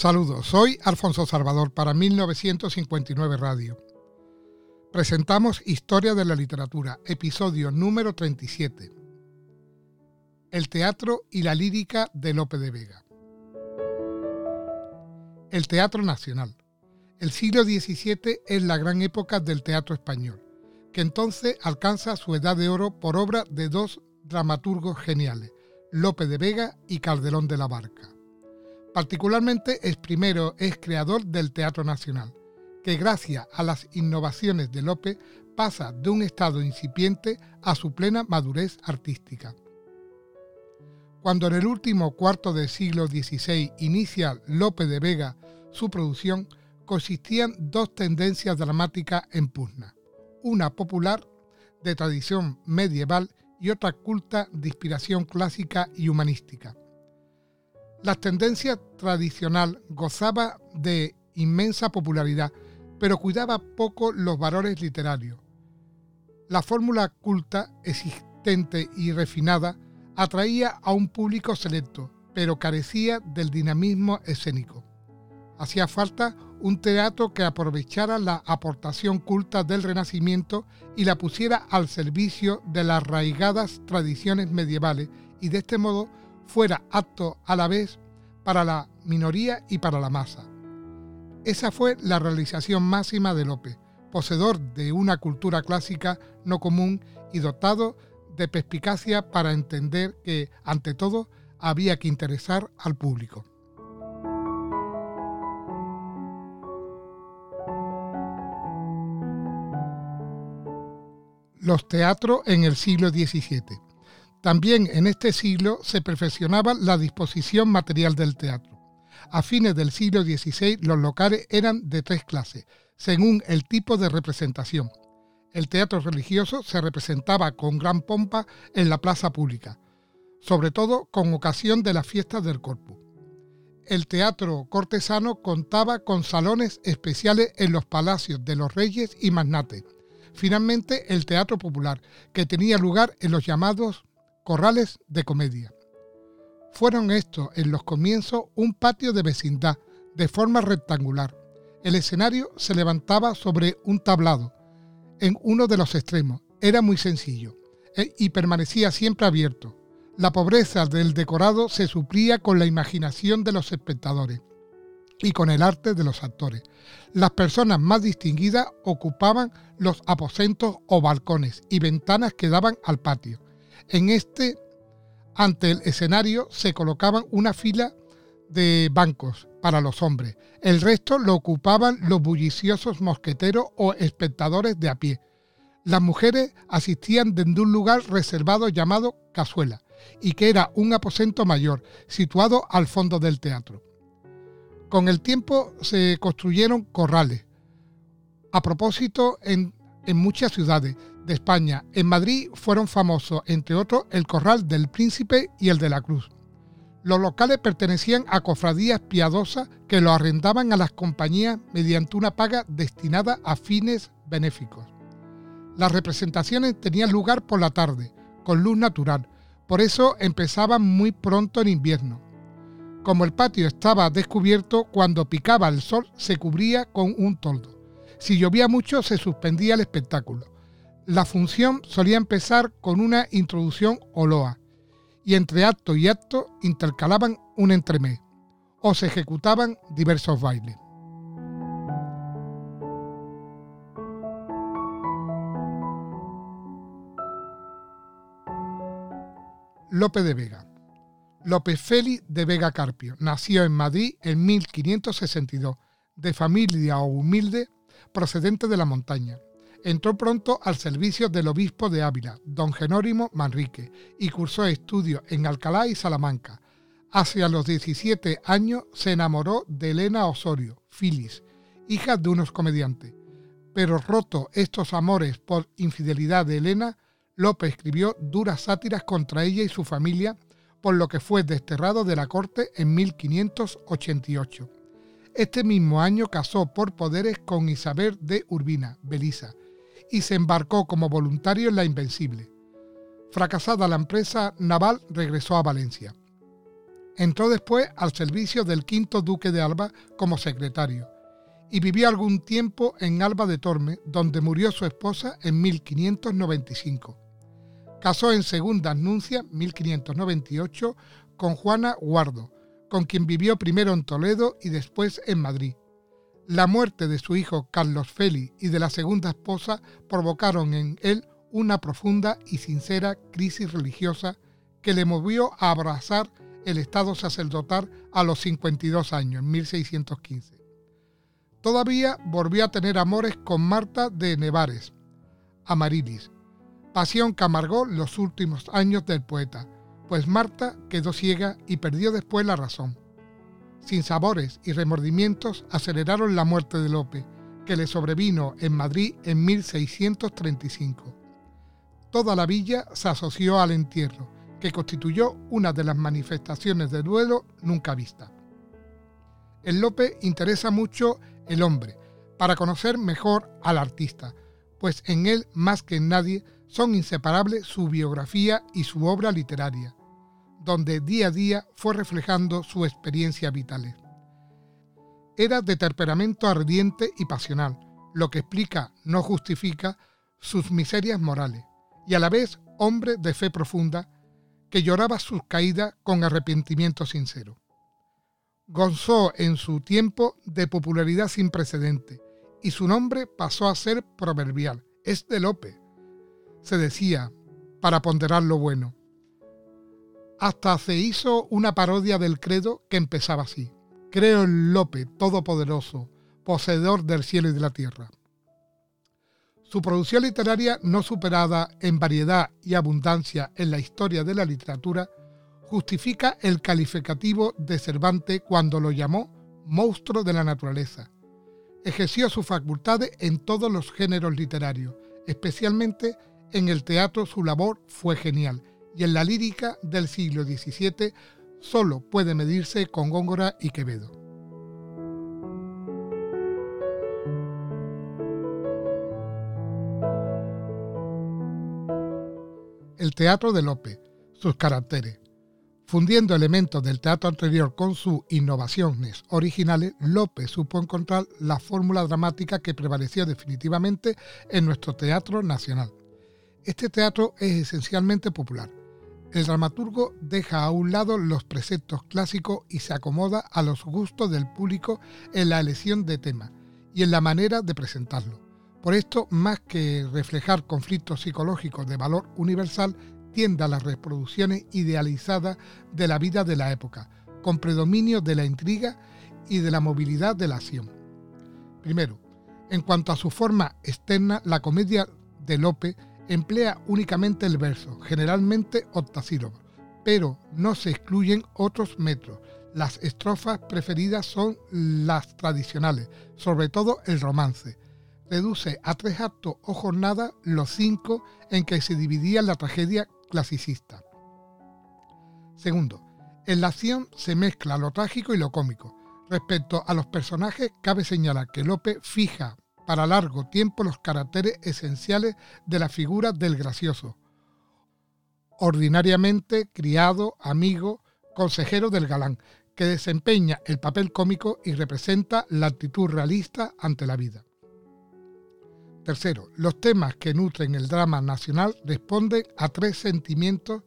Saludos, soy Alfonso Salvador para 1959 Radio. Presentamos Historia de la Literatura, episodio número 37. El teatro y la lírica de Lope de Vega. El Teatro Nacional. El siglo XVII es la gran época del teatro español, que entonces alcanza su edad de oro por obra de dos dramaturgos geniales, Lope de Vega y Calderón de la Barca. Particularmente es primero es creador del Teatro Nacional, que gracias a las innovaciones de Lope pasa de un estado incipiente a su plena madurez artística. Cuando en el último cuarto del siglo XVI inicia Lope de Vega su producción, consistían dos tendencias dramáticas en pugna, una popular de tradición medieval y otra culta de inspiración clásica y humanística. La tendencia tradicional gozaba de inmensa popularidad, pero cuidaba poco los valores literarios. La fórmula culta, existente y refinada atraía a un público selecto, pero carecía del dinamismo escénico. Hacía falta un teatro que aprovechara la aportación culta del Renacimiento y la pusiera al servicio de las arraigadas tradiciones medievales y de este modo fuera apto a la vez para la minoría y para la masa. Esa fue la realización máxima de Lope, poseedor de una cultura clásica no común y dotado de perspicacia para entender que, ante todo, había que interesar al público. Los teatros en el siglo XVII. También en este siglo se perfeccionaba la disposición material del teatro. A fines del siglo XVI los locales eran de tres clases, según el tipo de representación. El teatro religioso se representaba con gran pompa en la plaza pública, sobre todo con ocasión de las fiestas del Corpus. El teatro cortesano contaba con salones especiales en los palacios de los reyes y magnates. Finalmente, el teatro popular, que tenía lugar en los llamados corrales de comedia. Fueron estos en los comienzos un patio de vecindad de forma rectangular. El escenario se levantaba sobre un tablado en uno de los extremos. Era muy sencillo eh, y permanecía siempre abierto. La pobreza del decorado se suplía con la imaginación de los espectadores y con el arte de los actores. Las personas más distinguidas ocupaban los aposentos o balcones y ventanas que daban al patio. En este, ante el escenario, se colocaban una fila de bancos para los hombres. El resto lo ocupaban los bulliciosos mosqueteros o espectadores de a pie. Las mujeres asistían desde un lugar reservado llamado cazuela, y que era un aposento mayor, situado al fondo del teatro. Con el tiempo se construyeron corrales. A propósito, en, en muchas ciudades, de España. En Madrid fueron famosos, entre otros, el Corral del Príncipe y el de la Cruz. Los locales pertenecían a cofradías piadosas que lo arrendaban a las compañías mediante una paga destinada a fines benéficos. Las representaciones tenían lugar por la tarde, con luz natural, por eso empezaban muy pronto en invierno. Como el patio estaba descubierto, cuando picaba el sol se cubría con un toldo. Si llovía mucho se suspendía el espectáculo. La función solía empezar con una introducción o loa, y entre acto y acto intercalaban un entremés, o se ejecutaban diversos bailes. Lope de Vega. López Félix de Vega Carpio nació en Madrid en 1562, de familia humilde procedente de la montaña. Entró pronto al servicio del obispo de Ávila, don Genórimo Manrique, y cursó estudios en Alcalá y Salamanca. Hacia los 17 años se enamoró de Elena Osorio, Filis, hija de unos comediantes. Pero roto estos amores por infidelidad de Elena, López escribió duras sátiras contra ella y su familia, por lo que fue desterrado de la corte en 1588. Este mismo año casó por poderes con Isabel de Urbina, Belisa, y se embarcó como voluntario en la Invencible. Fracasada la empresa naval, regresó a Valencia. Entró después al servicio del quinto duque de Alba como secretario y vivió algún tiempo en Alba de Torme, donde murió su esposa en 1595. Casó en segunda nuncia, 1598, con Juana Guardo, con quien vivió primero en Toledo y después en Madrid. La muerte de su hijo Carlos Félix y de la segunda esposa provocaron en él una profunda y sincera crisis religiosa que le movió a abrazar el estado sacerdotal a los 52 años, en 1615. Todavía volvió a tener amores con Marta de Nevares, Amarilis, pasión que amargó los últimos años del poeta, pues Marta quedó ciega y perdió después la razón. Sin sabores y remordimientos aceleraron la muerte de Lope, que le sobrevino en Madrid en 1635. Toda la villa se asoció al entierro, que constituyó una de las manifestaciones de duelo nunca vista. En Lope interesa mucho el hombre, para conocer mejor al artista, pues en él más que en nadie son inseparables su biografía y su obra literaria, donde día a día fue reflejando su experiencia vital. Era de temperamento ardiente y pasional, lo que explica, no justifica, sus miserias morales, y a la vez hombre de fe profunda, que lloraba sus caídas con arrepentimiento sincero. Gozó en su tiempo de popularidad sin precedente, y su nombre pasó a ser proverbial. Es de Lope, se decía, para ponderar lo bueno. Hasta se hizo una parodia del credo que empezaba así. Creo en Lope, todopoderoso, poseedor del cielo y de la tierra. Su producción literaria, no superada en variedad y abundancia en la historia de la literatura, justifica el calificativo de Cervantes cuando lo llamó monstruo de la naturaleza. Ejerció sus facultades en todos los géneros literarios, especialmente en el teatro su labor fue genial y en la lírica del siglo XVII solo puede medirse con Góngora y Quevedo. El teatro de Lope, sus caracteres. Fundiendo elementos del teatro anterior con sus innovaciones originales, Lope supo encontrar la fórmula dramática que prevaleció definitivamente en nuestro teatro nacional. Este teatro es esencialmente popular. El dramaturgo deja a un lado los preceptos clásicos y se acomoda a los gustos del público en la elección de tema y en la manera de presentarlo. Por esto, más que reflejar conflictos psicológicos de valor universal, tiende a las reproducciones idealizadas de la vida de la época, con predominio de la intriga y de la movilidad de la acción. Primero, en cuanto a su forma externa, la comedia de Lope emplea únicamente el verso, generalmente octasílabos, pero no se excluyen otros metros. Las estrofas preferidas son las tradicionales, sobre todo el romance. Reduce a tres actos o jornadas los cinco en que se dividía la tragedia clasicista. Segundo, en la acción se mezcla lo trágico y lo cómico. Respecto a los personajes, cabe señalar que Lope fija para largo tiempo los caracteres esenciales de la figura del gracioso. Ordinariamente criado, amigo, consejero del galán, que desempeña el papel cómico y representa la actitud realista ante la vida. Tercero, los temas que nutren el drama nacional responden a tres sentimientos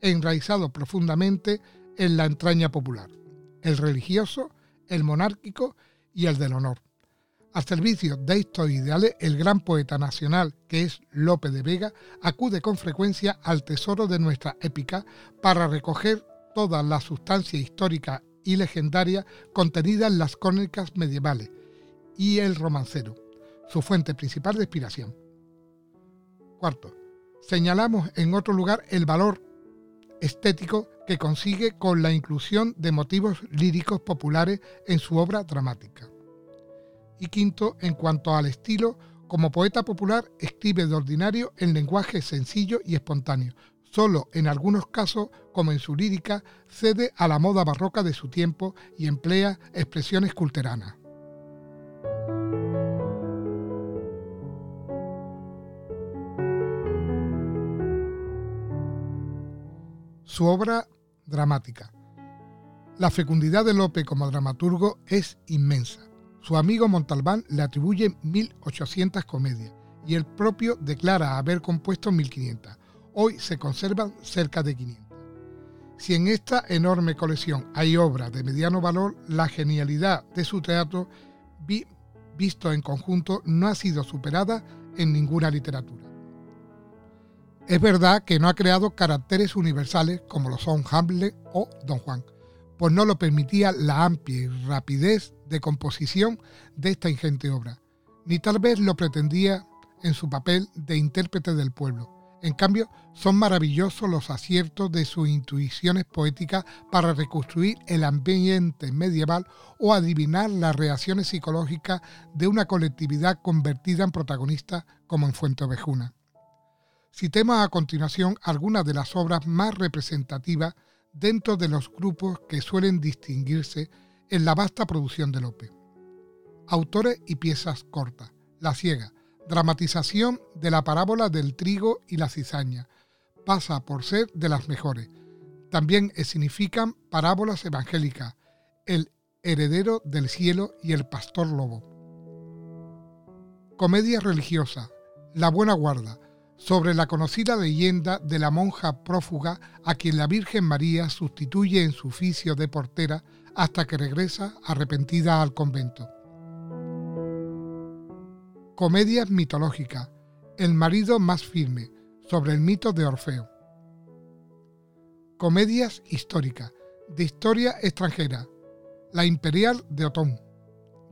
enraizados profundamente en la entraña popular, el religioso, el monárquico y el del honor. Al servicio de estos ideales, el gran poeta nacional, que es Lope de Vega, acude con frecuencia al tesoro de nuestra épica para recoger toda la sustancia histórica y legendaria contenida en las crónicas medievales y el romancero, su fuente principal de inspiración. Cuarto, señalamos en otro lugar el valor estético que consigue con la inclusión de motivos líricos populares en su obra dramática y quinto, en cuanto al estilo, como poeta popular escribe de ordinario en lenguaje sencillo y espontáneo. Solo en algunos casos, como en su lírica, cede a la moda barroca de su tiempo y emplea expresiones culteranas. Su obra dramática. La fecundidad de Lope como dramaturgo es inmensa. Su amigo Montalbán le atribuye 1.800 comedias y el propio declara haber compuesto 1.500. Hoy se conservan cerca de 500. Si en esta enorme colección hay obras de mediano valor, la genialidad de su teatro, visto en conjunto, no ha sido superada en ninguna literatura. Es verdad que no ha creado caracteres universales como lo son Hamlet o Don Juan, pues no lo permitía la amplia rapidez de composición de esta ingente obra, ni tal vez lo pretendía en su papel de intérprete del pueblo. En cambio, son maravillosos los aciertos de sus intuiciones poéticas para reconstruir el ambiente medieval o adivinar las reacciones psicológicas de una colectividad convertida en protagonista como en Fuente Ovejuna. Citemos a continuación algunas de las obras más representativas dentro de los grupos que suelen distinguirse en la vasta producción de Lope. Autores y piezas cortas. La ciega, dramatización de la parábola del trigo y la cizaña. Pasa por ser de las mejores. También significan parábolas evangélicas, el heredero del cielo y el pastor lobo. Comedia religiosa, La buena guarda, sobre la conocida leyenda de la monja prófuga a quien la Virgen María sustituye en su oficio de portera hasta que regresa arrepentida al convento. Comedias mitológicas. El marido más firme, sobre el mito de Orfeo. Comedias históricas. De historia extranjera. La Imperial de Otón.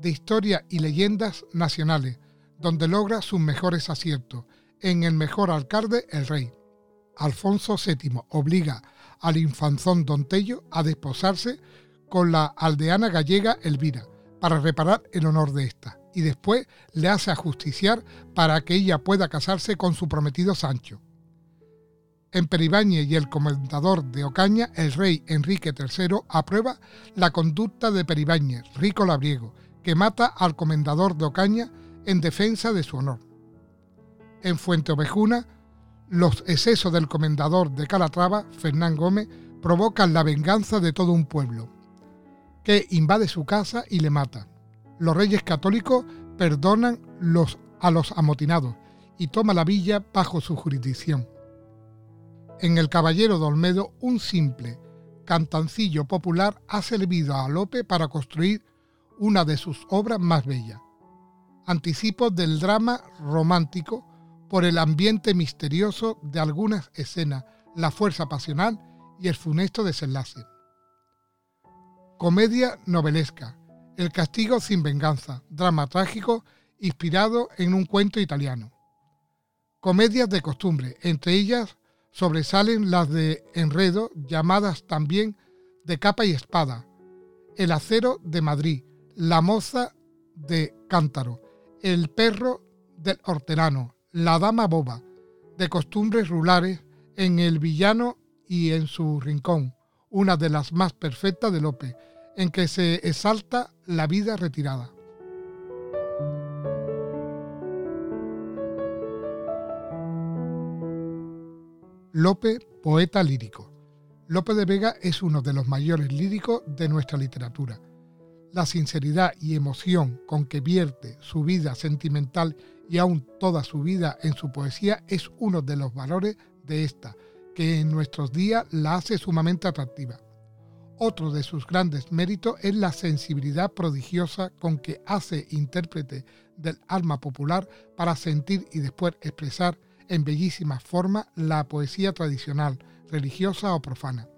De historia y leyendas nacionales, donde logra sus mejores aciertos. En el mejor alcalde, el rey. Alfonso VII obliga al infanzón Don Tello a desposarse con la aldeana gallega Elvira para reparar el honor de esta y después le hace ajusticiar para que ella pueda casarse con su prometido Sancho. En Peribáñez y el comendador de Ocaña, el rey Enrique III aprueba la conducta de Peribáñez, rico labriego, que mata al comendador de Ocaña en defensa de su honor. En Fuente Ovejuna, los excesos del comendador de Calatrava, Fernán Gómez, provocan la venganza de todo un pueblo, que invade su casa y le mata los reyes católicos perdonan a los amotinados y toma la villa bajo su jurisdicción. En El Caballero de Olmedo, un simple cantancillo popular ha servido a Lope para construir una de sus obras más bellas. Anticipo del drama romántico por el ambiente misterioso de algunas escenas, la fuerza pasional y el funesto desenlace. Comedia novelesca, el castigo sin venganza, drama trágico inspirado en un cuento italiano. Comedias de costumbre, entre ellas sobresalen las de Enredo, llamadas también de capa y espada, El acero de Madrid, La moza de Cántaro, El perro del hortelano, La dama boba, de costumbres rurales, en El villano y en su rincón, una de las más perfectas de Lope, en que se exalta la vida retirada. Lope, poeta lírico. Lope de Vega es uno de los mayores líricos de nuestra literatura. La sinceridad y emoción con que vierte su vida sentimental y aún toda su vida en su poesía es uno de los valores de esta, que en nuestros días la hace sumamente atractiva. Otro de sus grandes méritos es la sensibilidad prodigiosa con que hace intérprete del alma popular para sentir y después expresar en bellísima forma la poesía tradicional, religiosa o profana.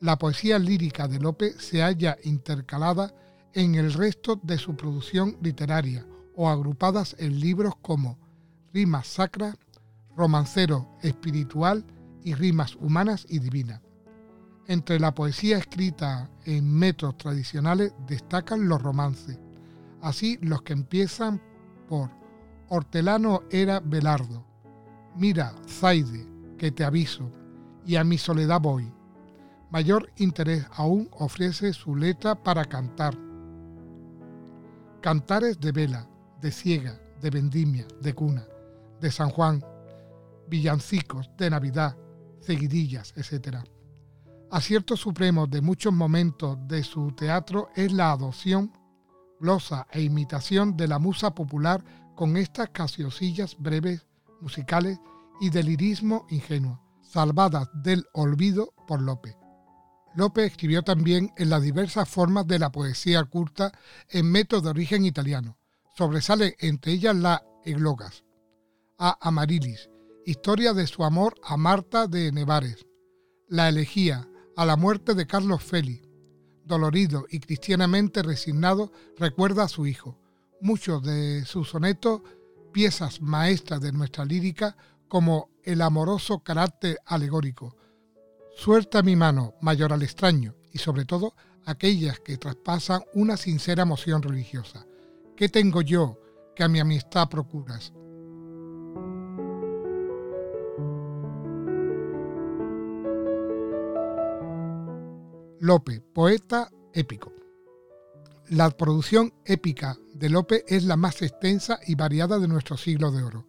La poesía lírica de Lope se halla intercalada en el resto de su producción literaria o agrupadas en libros como Rimas Sacras, Romancero Espiritual y Rimas Humanas y Divinas. Entre la poesía escrita en métodos tradicionales destacan los romances, así los que empiezan por Hortelano era Belardo, mira, Zaide, que te aviso, y a mi soledad voy. Mayor interés aún ofrece su letra para cantar. Cantares de vela, de ciega, de vendimia, de cuna, de San Juan, villancicos, de Navidad, seguidillas, etc Acierto supremo de muchos momentos de su teatro es la adopción, glosa e imitación de la musa popular con estas casiosillas breves, musicales y de lirismo ingenuo, salvadas del olvido por Lope. Lope escribió también en las diversas formas de la poesía culta en método de origen italiano. Sobresale entre ellas la Eglogas, a Amarilis, historia de su amor a Marta de Nevares, la elegía, a la muerte de Carlos Feli. Dolorido y cristianamente resignado, recuerda a su hijo. Muchos de sus sonetos, piezas maestras de nuestra lírica, como el amoroso carácter alegórico. Suelta mi mano, mayor al extraño, y sobre todo aquellas que traspasan una sincera emoción religiosa. ¿Qué tengo yo que a mi amistad procuras? Lope, poeta épico. La producción épica de Lope es la más extensa y variada de nuestro siglo de oro.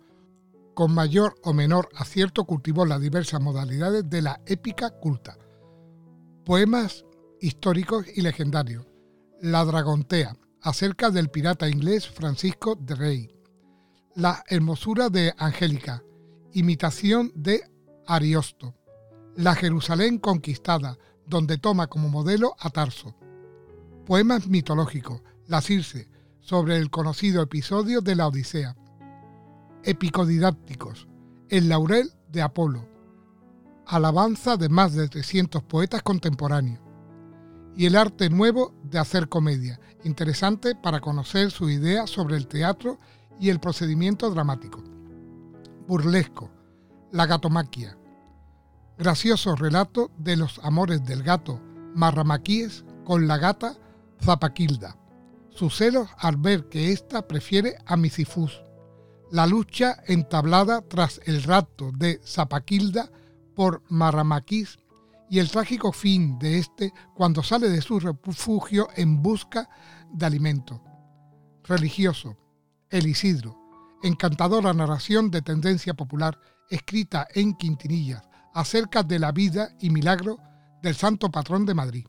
Con mayor o menor acierto cultivó las diversas modalidades de la épica culta. Poemas históricos y legendarios. La Dragontea, acerca del pirata inglés Francisco de Rey. La hermosura de Angélica, imitación de Ariosto. La Jerusalén conquistada, donde toma como modelo a Tarso. Poemas mitológicos, La Circe, sobre el conocido episodio de la Odisea. Epicodidácticos, El laurel de Apolo. Alabanza de más de 300 poetas contemporáneos. Y el arte nuevo de hacer comedia, interesante para conocer su idea sobre el teatro y el procedimiento dramático. Burlesco, La gatomaquia, gracioso relato de los amores del gato Marramaquíes con la gata Zapaquilda, sus celos al ver que ésta prefiere a Misifus, la lucha entablada tras el rapto de Zapaquilda por Marramaquís y el trágico fin de este cuando sale de su refugio en busca de alimento. Religioso, El Isidro, encantadora narración de tendencia popular escrita en quintinillas acerca de la vida y milagro del santo patrón de Madrid.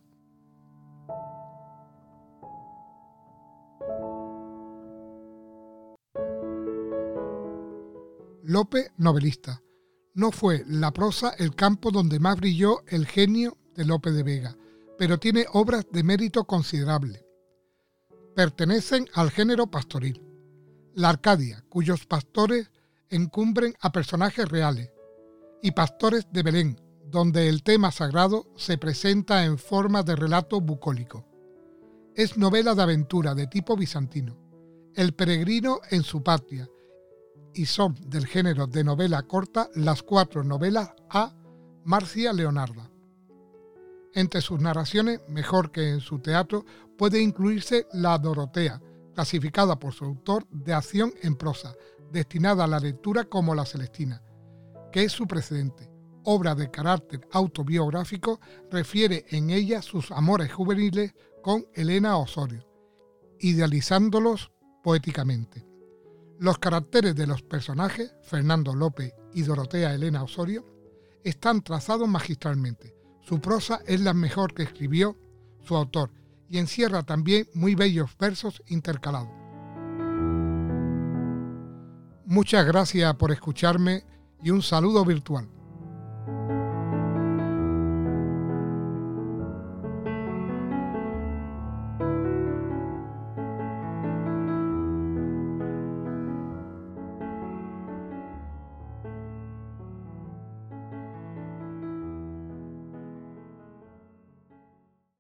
Lope, novelista. No fue la prosa el campo donde más brilló el genio de Lope de Vega, pero tiene obras de mérito considerable. Pertenecen al género pastoril. La Arcadia, cuyos pastores encumbren a personajes reales, y Pastores de Belén, donde el tema sagrado se presenta en forma de relato bucólico. Es novela de aventura de tipo bizantino. El peregrino en su patria, y son del género de novela corta las cuatro novelas a Marcia Leonarda. Entre sus narraciones, mejor que en su teatro, puede incluirse La Dorotea, clasificada por su autor de acción en prosa, destinada a la lectura como La Celestina, que es su precedente. Obra de carácter autobiográfico, refiere en ella sus amores juveniles con Elena Osorio, idealizándolos poéticamente. Los caracteres de los personajes, Fernando López y Dorotea Elena Osorio, están trazados magistralmente. Su prosa es la mejor que escribió su autor y encierra también muy bellos versos intercalados. Muchas gracias por escucharme y un saludo virtual.